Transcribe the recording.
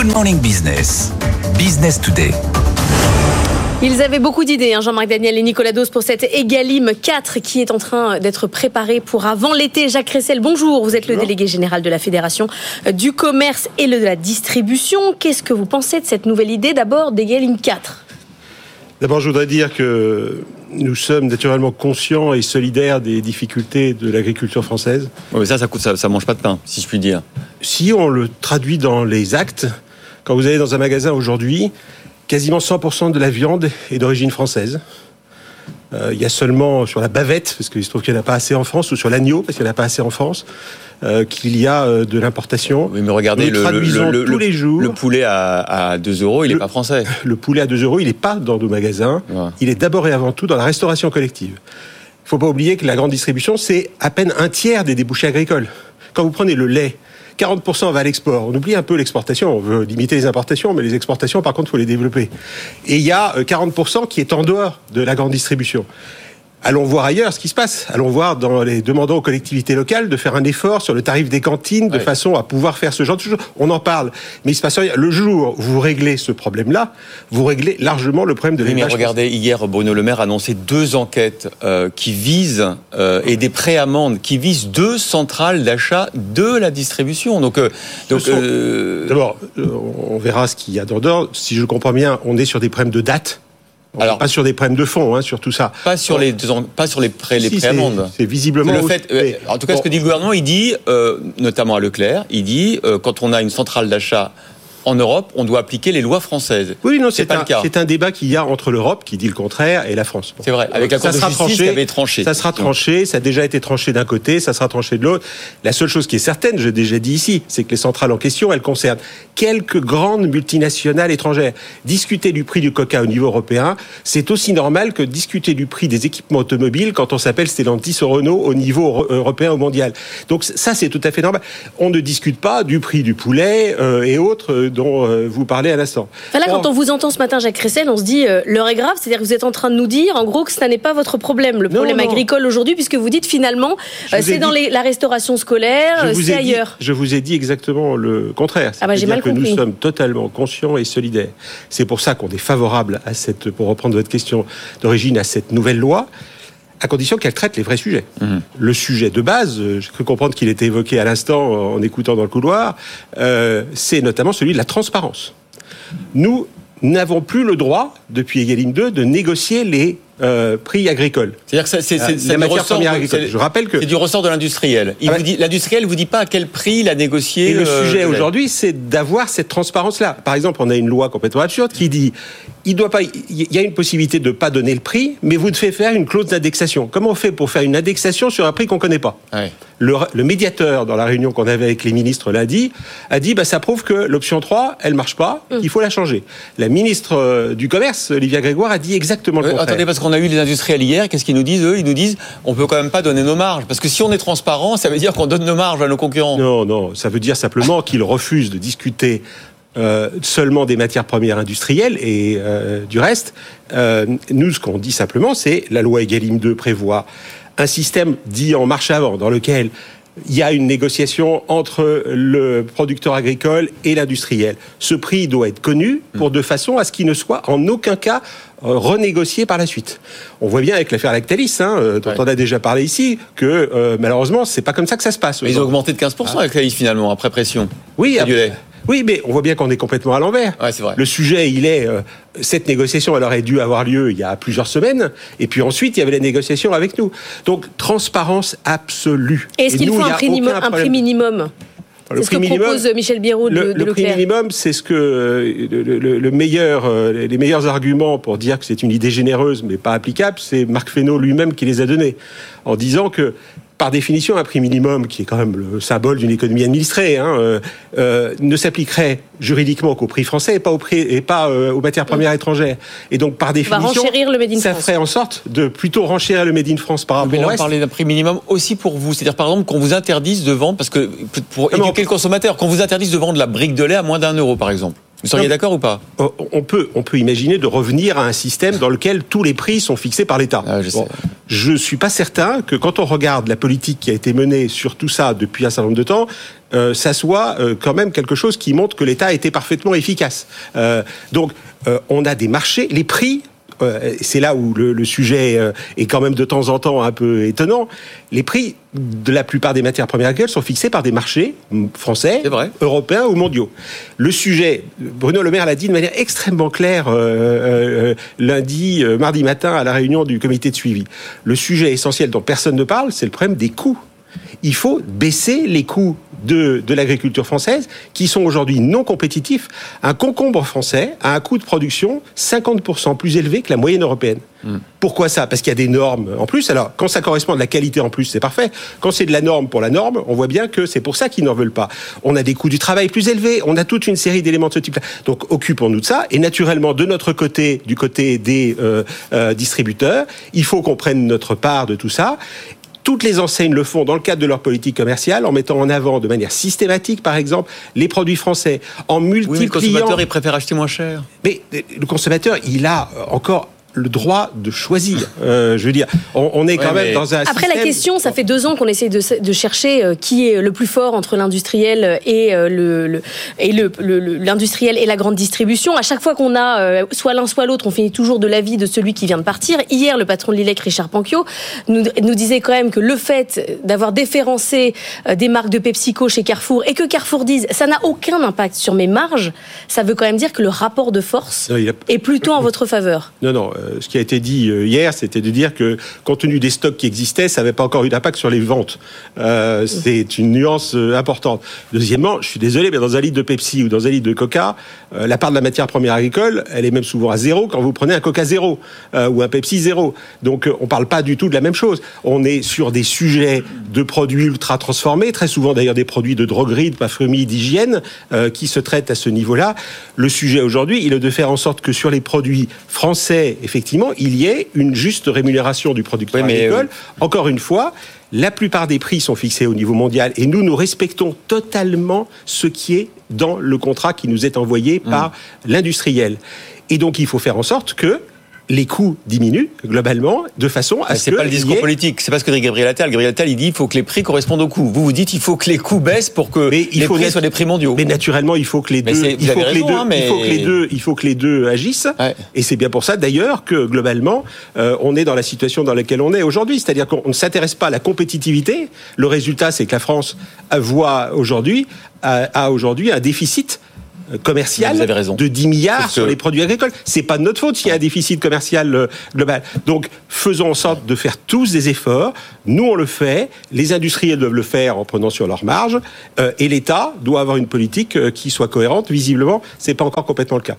Good Morning Business. Business Today. Ils avaient beaucoup d'idées, hein, Jean-Marc Daniel et Nicolas Dos, pour cette Egalim 4 qui est en train d'être préparée pour avant l'été. Jacques Cressel, bonjour. Vous êtes le délégué général de la Fédération du commerce et de la distribution. Qu'est-ce que vous pensez de cette nouvelle idée d'abord d'Egalim 4 D'abord, je voudrais dire que nous sommes naturellement conscients et solidaires des difficultés de l'agriculture française. Oui, ça, ça, ça, ça mange pas de pain, si je puis dire. Si on le traduit dans les actes, quand vous allez dans un magasin aujourd'hui, quasiment 100% de la viande est d'origine française. Euh, il y a seulement sur la bavette, parce qu'il se trouve qu'il n'y en a pas assez en France, ou sur l'agneau, parce qu'il n'y en a pas assez en France, euh, qu'il y a euh, de l'importation. Oui, mais regardez, le, traduisons le, le- tous les jours. le poulet à, à 2 euros, il n'est pas français. Le poulet à 2 euros, il n'est pas dans nos magasins. Ouais. Il est d'abord et avant tout dans la restauration collective. Il ne faut pas oublier que la grande distribution, c'est à peine un tiers des débouchés agricoles. Quand vous prenez le lait, 40% va à l'export. On oublie un peu l'exportation. On veut limiter les importations, mais les exportations, par contre, il faut les développer. Et il y a euh, 40% qui est en dehors de la grande distribution. Allons voir ailleurs ce qui se passe. Allons voir dans les demandant aux collectivités locales de faire un effort sur le tarif des cantines de façon à pouvoir faire ce genre de choses. On en parle, mais il se passe rien. Le jour où vous réglez ce problème-là, vous réglez largement le problème de Oui, mais l'élevage. regardez, hier, Bruno Le Maire a annoncé deux enquêtes euh, qui visent, euh, et des préamendes, qui visent deux centrales d'achat de la distribution. Donc, euh, donc sont- euh, D'abord, euh, on verra ce qu'il y a dedans. Si je comprends bien, on est sur des problèmes de date. On Alors- pas sur des problèmes de fond, hein, sur tout ça. pas sur les pas sur les pré, les Si, c'est- préamendes. C'est visiblement. Le aussi- fait, euh, en tout cas, bon, ce que dit le gouvernement, il dit, euh, notamment à Leclerc, il dit, euh, quand on a une centrale d'achat en Europe, on doit appliquer les lois françaises. Oui, non, c'est pas un, le cas. c'est un débat qu'il y a entre l'Europe, qui dit le contraire, et la France. Bon. C'est vrai, avec la Ça Cour de sera justice tranché, qui avait tranché. Ça sera tranché, ça a déjà été tranché d'un côté, ça sera tranché de l'autre. La seule chose qui est certaine, j'ai déjà dit ici, c'est que les centrales en question, elles concernent quelques grandes multinationales étrangères. Discuter du prix du coca au niveau européen, c'est aussi normal que discuter du prix des équipements automobiles quand on s'appelle Stellantis ou Renault au niveau euro- européen ou mondial. Donc ça, c'est tout à fait normal. On ne discute pas du prix du poulet euh, et autres euh, dont euh, vous parlez à l'instant. Enfin, Là, Bon. quand on vous entend ce matin, Jacques Cressel, on se dit euh, l'heure est grave, c'est-à-dire que vous êtes en train de nous dire, en gros, que ça n'est pas votre problème, le Non, problème non. agricole aujourd'hui, puisque vous dites finalement, euh, c'est dans dit- les- la restauration scolaire, c'est dit, ailleurs. je vous ai dit exactement le contraire. Ah bah, j'ai C'est-à-dire mal que compris. nous sommes totalement conscients et solidaires. C'est pour ça qu'on est favorable à cette, pour reprendre votre question d'origine, à cette nouvelle loi, à condition qu'elle traite les vrais sujets. Mhm. Le sujet de base, euh, j'ai cru comprendre qu'il était évoqué à l'instant en écoutant dans le couloir, euh, c'est notamment celui de la transparence. Nous n'avons plus le droit, depuis Egalim 2, de négocier les euh, prix agricoles. C'est-à-dire que c'est- c'est Euh, la matière première agricole. Je rappelle que c'est du ressort de l'industriel. Il Ah vous bah- dit, l'industriel vous dit pas à quel prix il a négocié. Et le euh, sujet aujourd'hui, c'est d'avoir cette transparence-là. Par exemple, on a une loi complètement absurde qui dit il doit pas, il y a une possibilité de pas donner le prix, mais vous devez faire une clause d'indexation. Comment on fait pour faire une indexation sur un prix qu'on connaît pas? Ouais. Le, le médiateur, dans la réunion qu'on avait avec les ministres lundi, a dit bah, ça prouve que l'option 3, elle marche pas, Mm. il faut la changer. La ministre euh, du Commerce, Olivia Grégoire, a dit exactement le Euh, contraire. attendez, parce qu'on a eu les industriels hier, qu'est-ce qu'ils nous disent Eux, ils nous disent on peut quand même pas donner nos marges. Parce que si on est transparent, ça veut dire qu'on donne nos marges à nos concurrents. Non, non, ça veut dire simplement qu'ils refusent de discuter euh, seulement des matières premières industrielles et euh, du reste. Euh, nous, ce qu'on dit simplement, c'est la loi Egalim 2 prévoit un système dit en marche avant, dans lequel il y a une négociation entre le producteur agricole et l'industriel. Ce prix doit être connu pour de façon à ce qu'il ne soit en aucun cas euh, renégocié par la suite. On voit bien avec l'affaire Lactalis, hein, euh, dont Ouais. on a déjà parlé ici, que euh, malheureusement, c'est pas comme ça que ça se passe. Mais ils ont augmenté de 15% avec la finalement, après pression. Oui, après- lait. Oui, mais on voit bien qu'on est complètement à l'envers. Ouais, c'est vrai. Le sujet, il est euh, cette négociation, elle aurait dû avoir lieu il y a plusieurs semaines, et puis ensuite il y avait la négociation avec nous. Donc transparence absolue. Est-ce Et qu'il nous, faut un prix, minimum- aucun un prix problème. minimum? Le C'est ce prix que minimum- propose Michel Biérot de, le, de le prix minimum, c'est ce que le, le- le meilleur, les meilleurs arguments pour dire que c'est une idée généreuse mais pas applicable, c'est Marc Fesneau lui-même qui les a donnés, en disant que par définition, un prix minimum, qui est quand même le symbole d'une économie administrée, hein, euh, euh, ne s'appliquerait juridiquement qu'au prix français et pas, au prix, et pas euh, aux matières premières étrangères. Et donc, par définition, renchérir le Made in ça ferait en sorte de plutôt renchérir le Made in France par rapport Mais là, au on parlait d'un prix minimum aussi pour vous. C'est-à-dire, par exemple, qu'on vous interdise de vendre, parce que pour Non, mais éduquer on- le consommateur, qu'on vous interdise de vendre la brique de lait à moins d'un euro, par exemple. Vous seriez d'accord ou pas? On- on peut, on peut imaginer de revenir à un système dans lequel tous les prix sont fixés par l'État. Ah, je sais. Je suis pas certain que quand on regarde la politique qui a été menée sur tout ça depuis un certain nombre de temps, euh, ça soit euh, quand même quelque chose qui montre que l'État a été parfaitement efficace. Euh, donc, euh, on a des marchés, les prix. Euh, C'est là où le, le sujet euh, est quand même de temps en temps un peu étonnant. Les prix de la plupart des matières premières agricoles sont fixés par des marchés français, européens ou mondiaux. Le sujet, Bruno Le Maire l'a dit de manière extrêmement claire euh, lundi, mardi matin à la réunion du comité de suivi. Le sujet essentiel dont personne ne parle, c'est le problème des coûts. Il faut baisser les coûts de, de l'agriculture française, qui sont aujourd'hui non compétitifs. Un concombre français a un coût de production 50% plus élevé que la moyenne européenne. Pourquoi ça? Parce qu'il y a des normes en plus. Alors, quand ça correspond à de la qualité en plus, c'est parfait. Quand c'est de la norme pour la norme, on voit bien que c'est pour ça qu'ils n'en veulent pas. On a des coûts du travail plus élevés, on a toute une série d'éléments de ce type-là. Donc, occupons-nous de ça. Et naturellement, de notre côté, du côté des euh, euh, distributeurs, il faut qu'on prenne notre part de tout ça. Toutes les enseignes le font dans le cadre de leur politique commerciale, en mettant en avant de manière systématique, par exemple, les produits français, en Oui, mais le multipliant. consommateur, il préfère acheter moins cher. Mais le consommateur, il a encore le droit de choisir. Euh, je veux dire, on, on est quand Ouais, même dans un Après la question, ça fait deux ans qu'on essaie de, de chercher euh, qui est le plus fort entre l'industriel et euh, le, le- et le- l'industriel et la grande distribution. À chaque fois qu'on a soit l'un soit l'autre, on finit toujours de l'avis de celui qui vient de partir. Hier, le patron de l'ILEC, Richard Panquio, nous, nous disait quand même que le fait d'avoir déférencé des marques de PepsiCo chez Carrefour et que Carrefour dise ça n'a aucun impact sur mes marges, ça veut quand même dire que le rapport de force Non, il a- est plutôt en votre faveur. Non, non. euh, ce qui a été dit euh, hier, c'était de dire que, compte tenu des stocks qui existaient, ça n'avait pas encore eu d'impact sur les ventes. Euh, c'est une nuance euh, importante. Deuxièmement, je suis désolé, mais dans un litre de Pepsi ou dans un litre de Coca, euh, la part de la matière première agricole, elle est même souvent à zéro quand vous prenez un Coca zéro euh, ou un Pepsi zéro. Donc, euh, on parle pas du tout de la même chose. On est sur des sujets de produits ultra transformés, très souvent d'ailleurs des produits de droguerie, de parfumerie, d'hygiène, euh, qui se traitent à ce niveau-là. Le sujet aujourd'hui, il est de faire en sorte que sur les produits français, effectivement, il y ait une juste rémunération du producteur Oui, agricole. euh, Encore une fois, la plupart des prix sont fixés au niveau mondial et nous, nous respectons totalement ce qui est dans le contrat qui nous est envoyé Mmh. par l'industriel. Et donc, il faut faire en sorte que les coûts diminuent globalement de façon à Ah, ce C'est que pas le discours ait- politique, c'est pas ce que dit Gabriel Attal. Gabriel Attal, il dit il faut que les prix correspondent aux coûts. Vous vous dites il faut que les coûts baissent pour que Mais il les faut prix soient des prix mondiaux. Mais naturellement, il faut que les deux, il faut que les deux, il faut que les deux, il faut que les deux agissent. Ouais. Et c'est bien pour ça, d'ailleurs, que globalement, euh, on est dans la situation dans laquelle on est aujourd'hui, c'est-à-dire qu'on ne s'intéresse pas à la compétitivité. Le résultat, c'est que la France voit aujourd'hui a, a aujourd'hui un déficit commercial Vous avez raison. de 10 milliards sur les produits agricoles. C'est pas de notre faute s'il y a un déficit commercial euh, global. Donc, faisons en sorte de faire tous des efforts. Nous, on le fait. Les industriels doivent le faire en prenant sur leur marge. Euh, et l'État doit avoir une politique euh, qui soit cohérente. Visiblement, c'est pas encore complètement le cas.